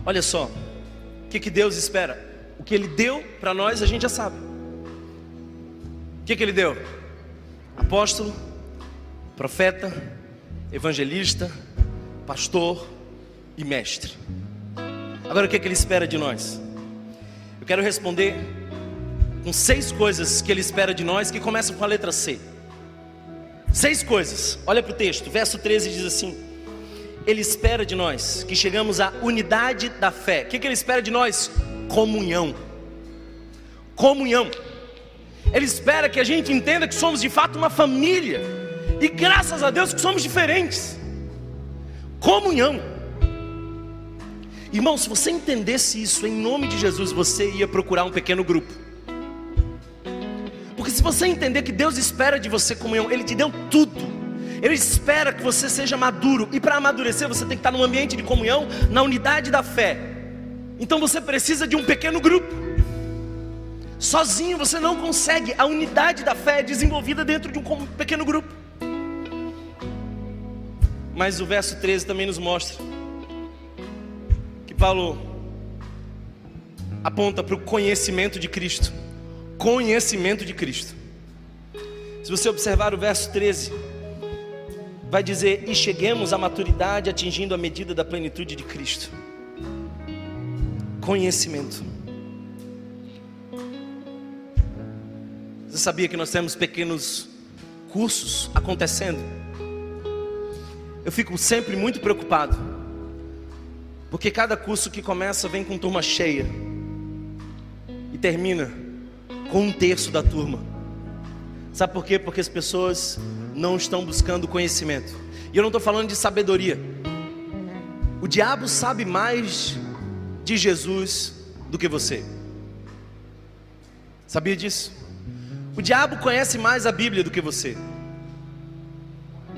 Olha só, o que, que Deus espera? O que Ele deu para nós a gente já sabe. O que, que Ele deu? Apóstolo, profeta, evangelista, pastor e mestre. Agora o que, que Ele espera de nós? Eu quero responder com seis coisas que Ele espera de nós, que começam com a letra C. Seis coisas, olha para o texto, verso 13 diz assim: Ele espera de nós que chegamos à unidade da fé. O que, que ele espera de nós? Comunhão. Comunhão. Ele espera que a gente entenda que somos de fato uma família. E graças a Deus que somos diferentes. Comunhão. Irmão, se você entendesse isso em nome de Jesus, você ia procurar um pequeno grupo. Porque se você entender que Deus espera de você comunhão, Ele te deu tudo. Ele espera que você seja maduro. E para amadurecer, você tem que estar num ambiente de comunhão, na unidade da fé. Então você precisa de um pequeno grupo. Sozinho você não consegue. A unidade da fé é desenvolvida dentro de um pequeno grupo. Mas o verso 13 também nos mostra que Paulo aponta para o conhecimento de Cristo. Conhecimento de Cristo. Se você observar o verso 13, vai dizer: E cheguemos à maturidade atingindo a medida da plenitude de Cristo. Conhecimento. Você sabia que nós temos pequenos cursos acontecendo? Eu fico sempre muito preocupado, porque cada curso que começa vem com turma cheia e termina com um terço da turma. Sabe por quê? Porque as pessoas não estão buscando conhecimento. E eu não estou falando de sabedoria. O diabo sabe mais de Jesus do que você. Sabia disso? O diabo conhece mais a Bíblia do que você.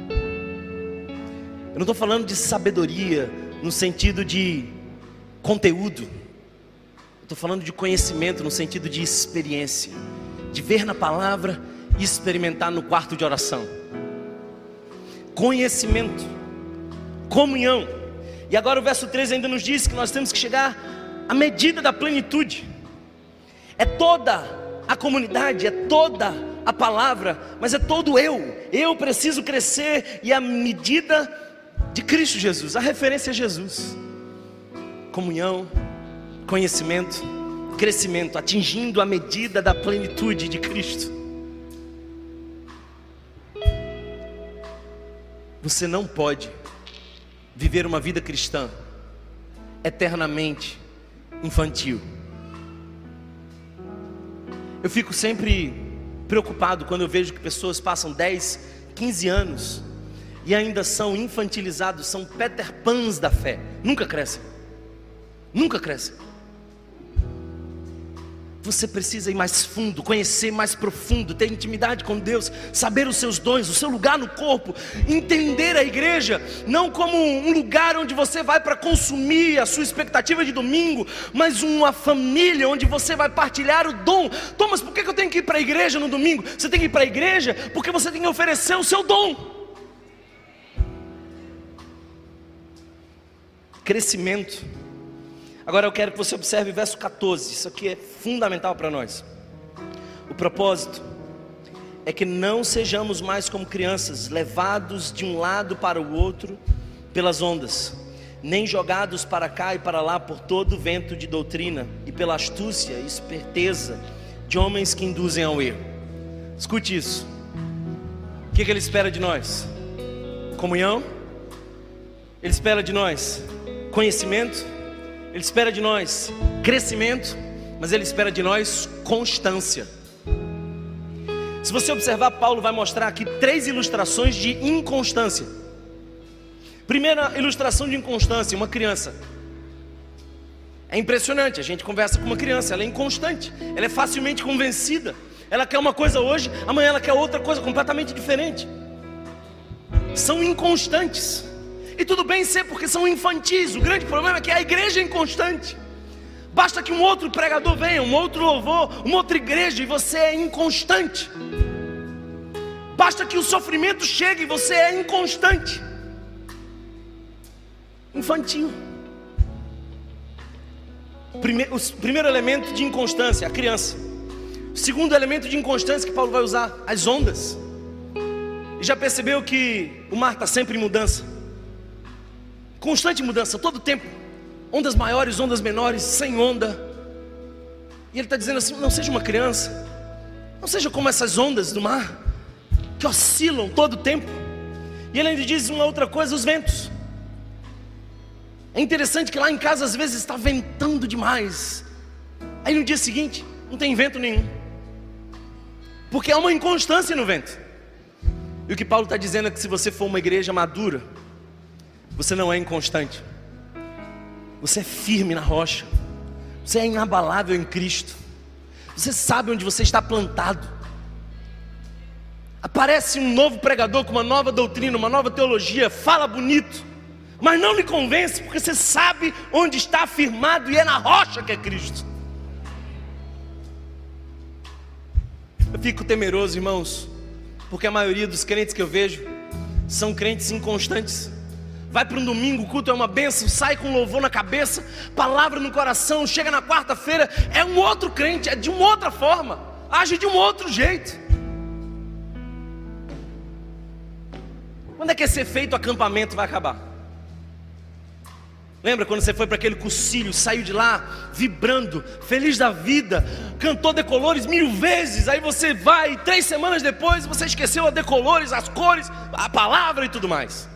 Eu não estou falando de sabedoria no sentido de conteúdo. Estou falando de conhecimento no sentido de experiência, de ver na palavra e experimentar no quarto de oração. Conhecimento, comunhão. E agora o verso 13 ainda nos diz que nós temos que chegar à medida da plenitude. É toda a comunidade, é toda a palavra, mas é todo eu. Eu preciso crescer e a medida de Cristo Jesus, a referência é Jesus. Comunhão, conhecimento, crescimento, atingindo a medida da plenitude de Cristo. Você não pode viver uma vida cristã eternamente infantil. Eu fico sempre preocupado quando eu vejo que pessoas passam 10, 15 anos e ainda são infantilizados, são Peter Pans da fé, nunca crescem, nunca crescem. Você precisa ir mais fundo, conhecer mais profundo, ter intimidade com Deus, saber os seus dons, o seu lugar no corpo, entender a igreja não como um lugar onde você vai para consumir a sua expectativa de domingo, mas uma família onde você vai partilhar o dom. Thomas, por que eu tenho que ir para a igreja no domingo? Você tem que ir para a igreja porque você tem que oferecer o seu dom. Crescimento Agora eu quero que você observe o verso 14, isso aqui é fundamental para nós. O propósito é que não sejamos mais como crianças, levados de um lado para o outro pelas ondas, nem jogados para cá e para lá por todo vento de doutrina e pela astúcia e esperteza de homens que induzem ao erro. Escute isso. O que, que ele espera de nós? Comunhão? Ele espera de nós conhecimento? Ele espera de nós crescimento, mas Ele espera de nós constância. Se você observar, Paulo vai mostrar aqui três ilustrações de inconstância. Primeira ilustração de inconstância: uma criança. É impressionante, a gente conversa com uma criança, ela é inconstante, ela é facilmente convencida. Ela quer uma coisa hoje, amanhã ela quer outra coisa completamente diferente. São inconstantes. E tudo bem ser porque são infantis. O grande problema é que a igreja é inconstante. Basta que um outro pregador venha, um outro louvor, uma outra igreja e você é inconstante. Basta que o sofrimento chegue e você é inconstante. Infantil. Primeiro, o primeiro elemento de inconstância, a criança. O segundo elemento de inconstância que Paulo vai usar, as ondas. E já percebeu que o mar está sempre em mudança? Constante mudança, todo tempo. Ondas maiores, ondas menores, sem onda. E ele está dizendo assim: não seja uma criança, não seja como essas ondas do mar, que oscilam todo o tempo. E ele ainda diz uma outra coisa: os ventos. É interessante que lá em casa às vezes está ventando demais. Aí no dia seguinte não tem vento nenhum. Porque há uma inconstância no vento. E o que Paulo está dizendo é que se você for uma igreja madura, você não é inconstante. Você é firme na rocha. Você é inabalável em Cristo. Você sabe onde você está plantado. Aparece um novo pregador com uma nova doutrina, uma nova teologia, fala bonito mas não lhe convence, porque você sabe onde está afirmado e é na rocha que é Cristo. Eu fico temeroso, irmãos, porque a maioria dos crentes que eu vejo são crentes inconstantes. Vai para um domingo, o culto é uma benção, sai com louvor na cabeça, palavra no coração, chega na quarta-feira, é um outro crente, é de uma outra forma, age de um outro jeito. Quando é que esse efeito acampamento vai acabar? Lembra quando você foi para aquele cursilho, saiu de lá vibrando, feliz da vida, cantou decolores mil vezes, aí você vai, três semanas depois você esqueceu a decolores, as cores, a palavra e tudo mais.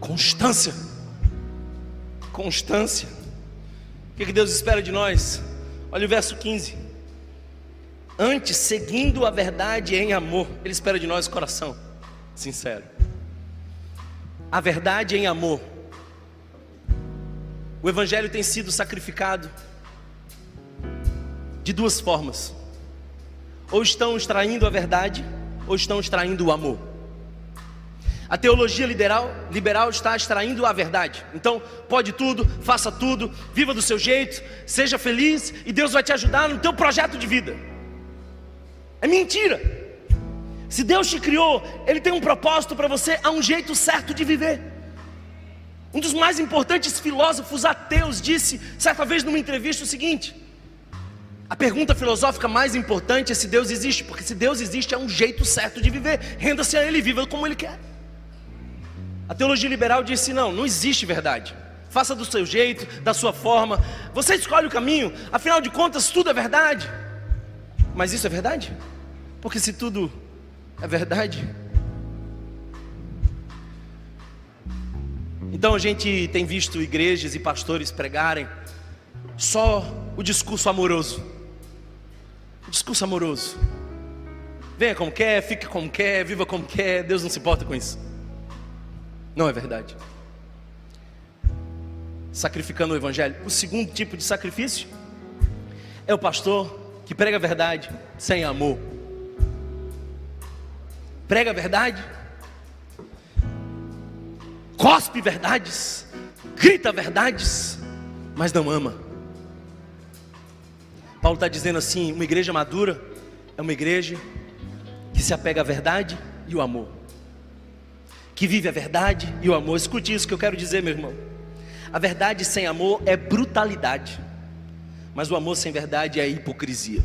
Constância, constância. O que Deus espera de nós? Olha o verso 15. Antes, seguindo a verdade em amor, Ele espera de nós coração sincero a verdade em amor. O Evangelho tem sido sacrificado de duas formas: ou estão extraindo a verdade, ou estão extraindo o amor. A teologia liberal, liberal está extraindo a verdade. Então, pode tudo, faça tudo, viva do seu jeito, seja feliz e Deus vai te ajudar no teu projeto de vida. É mentira. Se Deus te criou, Ele tem um propósito para você, há um jeito certo de viver. Um dos mais importantes filósofos ateus disse, certa vez numa entrevista, o seguinte: a pergunta filosófica mais importante é se Deus existe, porque se Deus existe, é um jeito certo de viver, renda-se a Ele viva como Ele quer. A teologia liberal disse: não, não existe verdade. Faça do seu jeito, da sua forma. Você escolhe o caminho, afinal de contas, tudo é verdade. Mas isso é verdade? Porque se tudo é verdade? Então a gente tem visto igrejas e pastores pregarem só o discurso amoroso. O discurso amoroso. Venha como quer, fique como quer, viva como quer, Deus não se importa com isso. Não é verdade. Sacrificando o Evangelho. O segundo tipo de sacrifício é o pastor que prega a verdade sem amor prega a verdade, cospe verdades, grita verdades, mas não ama. Paulo está dizendo assim: uma igreja madura é uma igreja que se apega à verdade e o amor, que vive a verdade e o amor. Escute isso que eu quero dizer, meu irmão. A verdade sem amor é brutalidade, mas o amor sem verdade é hipocrisia.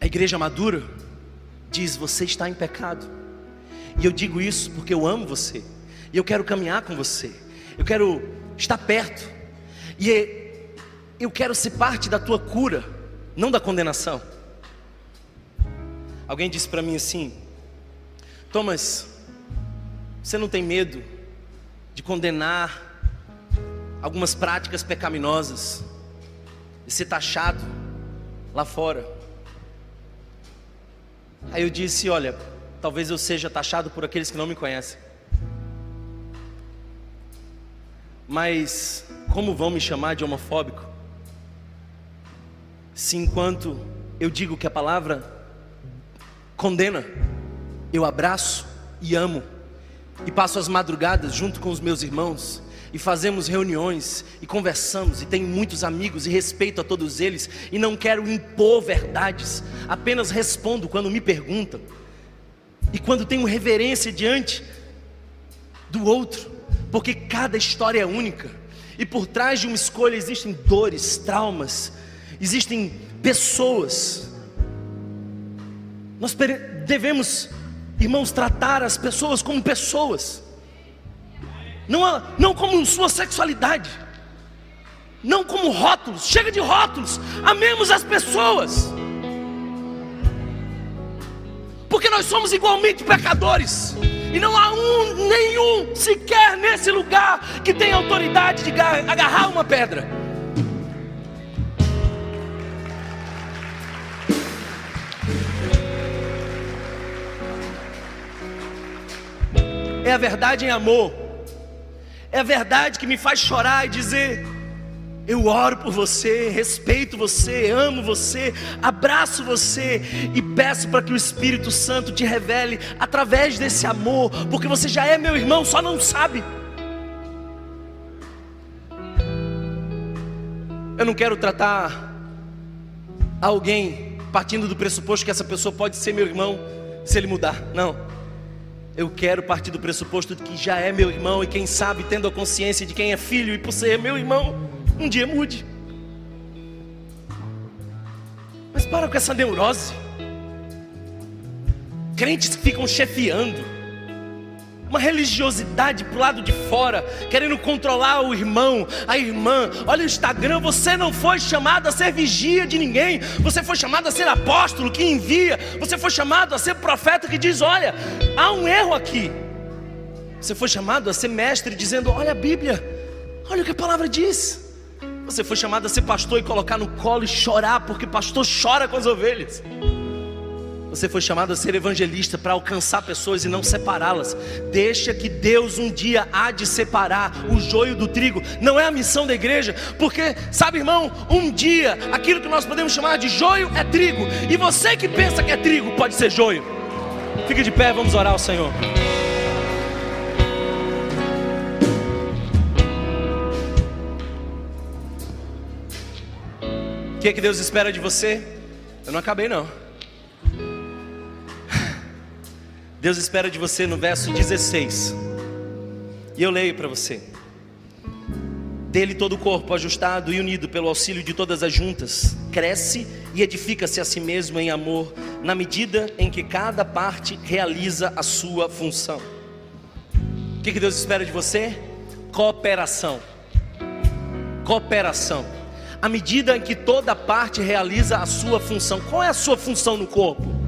A igreja madura diz: Você está em pecado. E eu digo isso porque eu amo você. E eu quero caminhar com você. Eu quero estar perto. E eu quero ser parte da tua cura, não da condenação. Alguém disse para mim assim: Thomas, você não tem medo de condenar algumas práticas pecaminosas e ser taxado lá fora? Aí eu disse: Olha, talvez eu seja taxado por aqueles que não me conhecem. Mas como vão me chamar de homofóbico? Se enquanto eu digo que a palavra condena, eu abraço e amo, e passo as madrugadas junto com os meus irmãos, e fazemos reuniões e conversamos e tenho muitos amigos e respeito a todos eles e não quero impor verdades, apenas respondo quando me perguntam. E quando tenho reverência diante do outro, porque cada história é única e por trás de uma escolha existem dores, traumas, existem pessoas. Nós devemos, irmãos, tratar as pessoas como pessoas. Não, não como sua sexualidade, não como rótulos, chega de rótulos, amemos as pessoas, porque nós somos igualmente pecadores. E não há um, nenhum sequer nesse lugar que tenha autoridade de agarrar uma pedra. É a verdade em amor. É a verdade que me faz chorar e dizer: eu oro por você, respeito você, amo você, abraço você e peço para que o Espírito Santo te revele através desse amor, porque você já é meu irmão, só não sabe. Eu não quero tratar alguém partindo do pressuposto que essa pessoa pode ser meu irmão se ele mudar. Não. Eu quero partir do pressuposto de que já é meu irmão e quem sabe tendo a consciência de quem é filho e por ser meu irmão, um dia mude. Mas para com essa neurose. Crentes que ficam chefiando. Uma religiosidade para o lado de fora, querendo controlar o irmão, a irmã. Olha o Instagram, você não foi chamado a ser vigia de ninguém, você foi chamado a ser apóstolo que envia, você foi chamado a ser profeta que diz: olha, há um erro aqui. Você foi chamado a ser mestre dizendo: olha a Bíblia, olha o que a palavra diz. Você foi chamado a ser pastor e colocar no colo e chorar, porque pastor chora com as ovelhas. Você foi chamado a ser evangelista para alcançar pessoas e não separá-las. Deixa que Deus um dia há de separar o joio do trigo. Não é a missão da igreja, porque, sabe, irmão, um dia aquilo que nós podemos chamar de joio é trigo. E você que pensa que é trigo pode ser joio. Fique de pé, vamos orar ao Senhor. O que, é que Deus espera de você? Eu não acabei não. Deus espera de você no verso 16. E eu leio para você. Dele todo o corpo, ajustado e unido pelo auxílio de todas as juntas, cresce e edifica-se a si mesmo em amor, na medida em que cada parte realiza a sua função. O que, Deus espera de você? Cooperação. Cooperação à medida em que toda parte realiza a sua função. Qual é a sua função no corpo?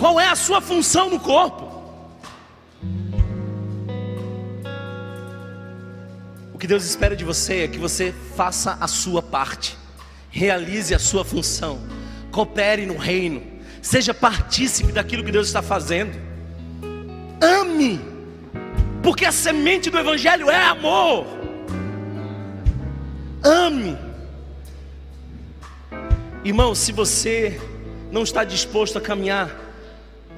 Qual é a sua função no corpo? O que Deus espera de você é que você faça a sua parte, realize a sua função, coopere no reino, seja partícipe daquilo que Deus está fazendo. Ame, porque a semente do Evangelho é amor. Ame. Irmão, se você não está disposto a caminhar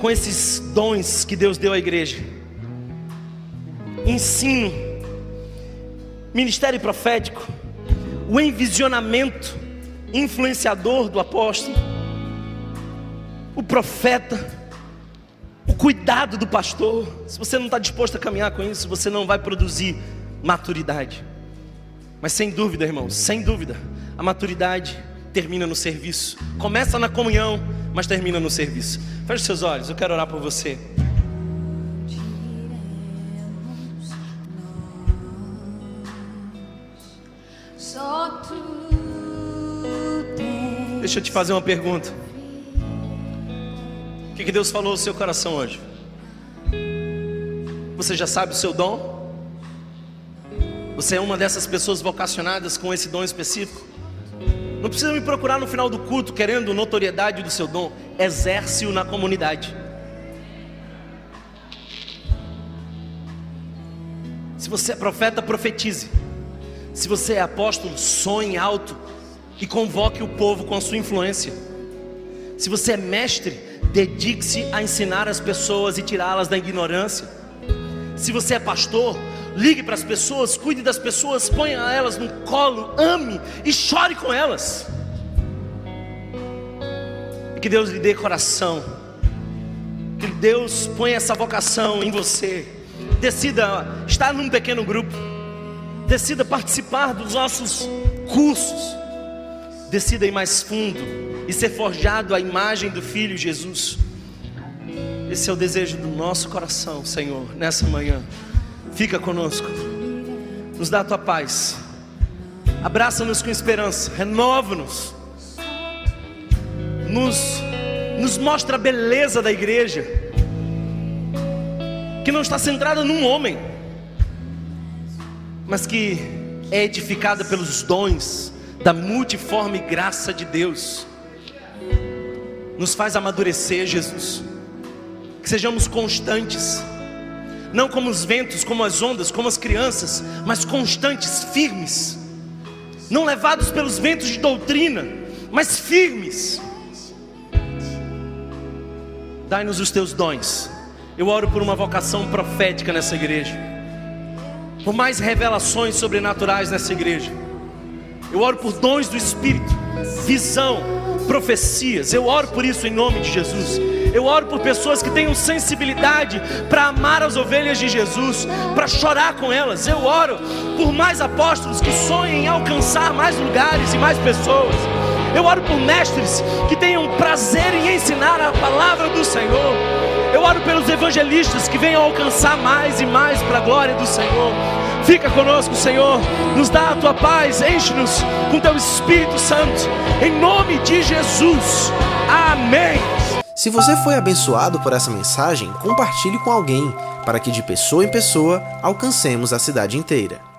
com esses dons que Deus deu à igreja, ensino, ministério profético, o envisionamento influenciador do apóstolo, o profeta, o cuidado do pastor. Se você não está disposto a caminhar com isso, você não vai produzir maturidade. Mas sem dúvida, irmão, sem dúvida, a maturidade termina no serviço. Começa na comunhão, mas termina no serviço. Feche seus olhos, eu quero orar por você. Deixa eu te fazer uma pergunta. O que, que Deus falou no seu coração hoje? Você já sabe o seu dom? Você é uma dessas pessoas vocacionadas com esse dom específico? Não precisa me procurar no final do culto querendo notoriedade do seu dom. Exerce-o na comunidade. Se você é profeta, profetize. Se você é apóstolo, sonhe alto e convoque o povo com a sua influência. Se você é mestre, dedique-se a ensinar as pessoas e tirá-las da ignorância. Se você é pastor, ligue para as pessoas, cuide das pessoas, ponha elas no colo, ame e chore com elas. E que Deus lhe dê coração, que Deus ponha essa vocação em você. Decida estar num pequeno grupo, decida participar dos nossos cursos, decida ir mais fundo e ser forjado à imagem do Filho Jesus. Esse é o desejo do nosso coração, Senhor, nessa manhã. Fica conosco, nos dá a tua paz, abraça-nos com esperança, renova-nos, nos, nos mostra a beleza da igreja, que não está centrada num homem, mas que é edificada pelos dons da multiforme graça de Deus. Nos faz amadurecer, Jesus. Que sejamos constantes, não como os ventos, como as ondas, como as crianças, mas constantes, firmes, não levados pelos ventos de doutrina, mas firmes. Dai-nos os teus dons. Eu oro por uma vocação profética nessa igreja, por mais revelações sobrenaturais nessa igreja. Eu oro por dons do Espírito, visão, profecias. Eu oro por isso em nome de Jesus. Eu oro por pessoas que tenham sensibilidade para amar as ovelhas de Jesus, para chorar com elas. Eu oro por mais apóstolos que sonhem em alcançar mais lugares e mais pessoas. Eu oro por mestres que tenham prazer em ensinar a palavra do Senhor. Eu oro pelos evangelistas que venham alcançar mais e mais para a glória do Senhor. Fica conosco, Senhor. Nos dá a tua paz, enche-nos com teu Espírito Santo. Em nome de Jesus. Amém. Se você foi abençoado por essa mensagem, compartilhe com alguém, para que de pessoa em pessoa alcancemos a cidade inteira.